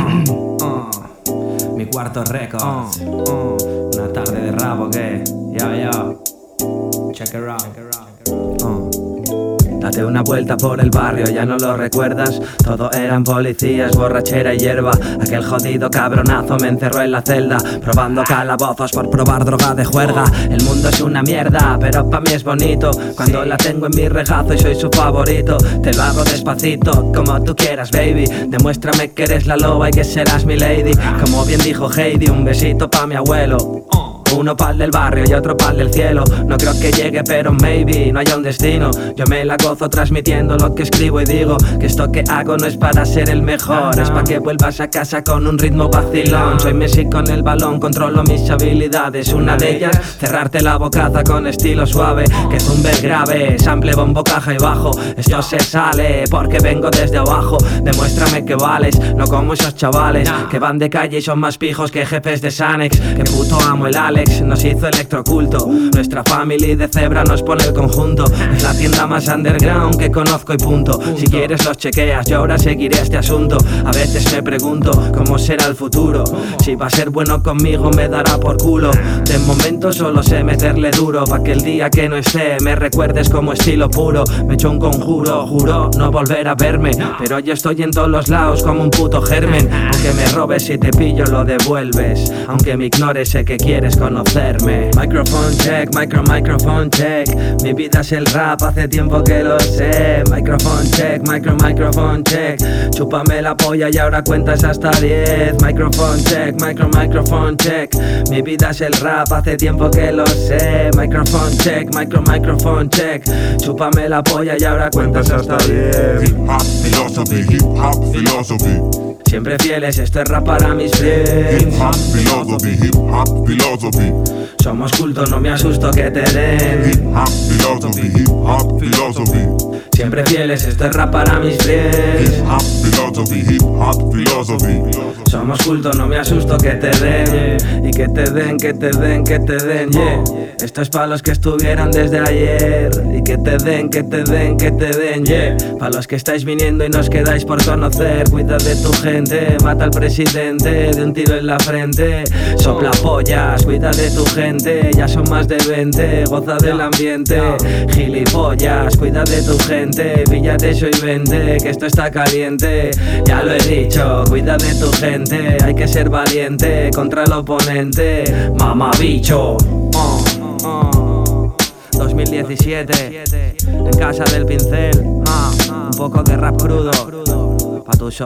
Uh, uh, mi cuarto récord. Uh, Una tarde de rabo que. Ya, ya. Check it out. Uh. Date una vuelta por el barrio, ya no lo recuerdas. Todo eran policías, borrachera y hierba. Aquel jodido cabronazo me encerró en la celda, probando calabozos por probar droga de juerga. El mundo es una mierda, pero pa' mí es bonito. Cuando la tengo en mi regazo y soy su favorito, te lo hago despacito, como tú quieras, baby. Demuéstrame que eres la loba y que serás mi lady. Como bien dijo Heidi, un besito pa' mi abuelo. Uno pa'l del barrio y otro pa'l del cielo. No creo que llegue, pero maybe no haya un destino. Yo me la gozo transmitiendo lo que escribo y digo que esto que hago no es para ser el mejor, es para que vuelvas a casa con un ritmo vacilón. Soy Messi con el balón, controlo mis habilidades. Una de ellas, cerrarte la bocaza con estilo suave, que zumbe grave, sample, bombo, caja y bajo. Esto se sale porque vengo desde abajo. Demuéstrame que vales, no como esos chavales que van de calle y son más pijos que jefes de Sanex. Que puto amo el Alex nos hizo electroculto. Nuestra family de cebra nos pone el conjunto. Es la tienda más underground que conozco y punto. Si quieres los chequeas, yo ahora seguiré este asunto. A veces me pregunto cómo será el futuro. Si va a ser bueno conmigo, me dará por culo. De momento solo sé meterle duro. Pa' que el día que no esté me recuerdes como estilo puro. Me echo un conjuro, juro no volver a verme. Pero yo estoy en todos los lados como un puto germen. Aunque me robes y te pillo, lo devuelves. Aunque me ignores, sé que quieres Microphone check, micro, microphone check. Mi vida es el rap, hace tiempo que lo sé. Microphone check, micro, microphone check. Chúpame la polla y ahora cuentas hasta 10. Microphone check, micro, microphone check. Mi vida es el rap, hace tiempo que lo sé. Microphone check, micro, microphone check. Chúpame la polla y ahora cuentas hasta 10. Hip hop philosophy, hip hop philosophy. Siempre fieles, esto es rap para mis Hip friends. hop philosophy, hip hop philosophy. Somos cultos, no me asusto que te den. Hip hop philosophy, hip hop philosophy. Siempre fieles, esto es rap para mis friends. Hip hop philosophy, hip hop philosophy. Somos cultos, no me asusto que te den. Y que te den, que te den, que te den, yeah. Esto es para los que estuvieron desde ayer. Y que te den, que te den, que te den, yeah. Para los que estáis viniendo y nos quedáis por conocer. Cuida de tu gente, mata al presidente de un tiro en la frente. Sopla pollas, cuida de tu gente. Ya son más de 20, goza del ambiente. Gilipollas, cuida de tu gente. Píllate eso y vende, que esto está caliente. Ya lo he dicho, cuida de tu gente. Hay que ser valiente contra el oponente. Mamá bicho. Oh, oh. 2017, en casa del pincel. Ah, un poco de rap crudo. a tus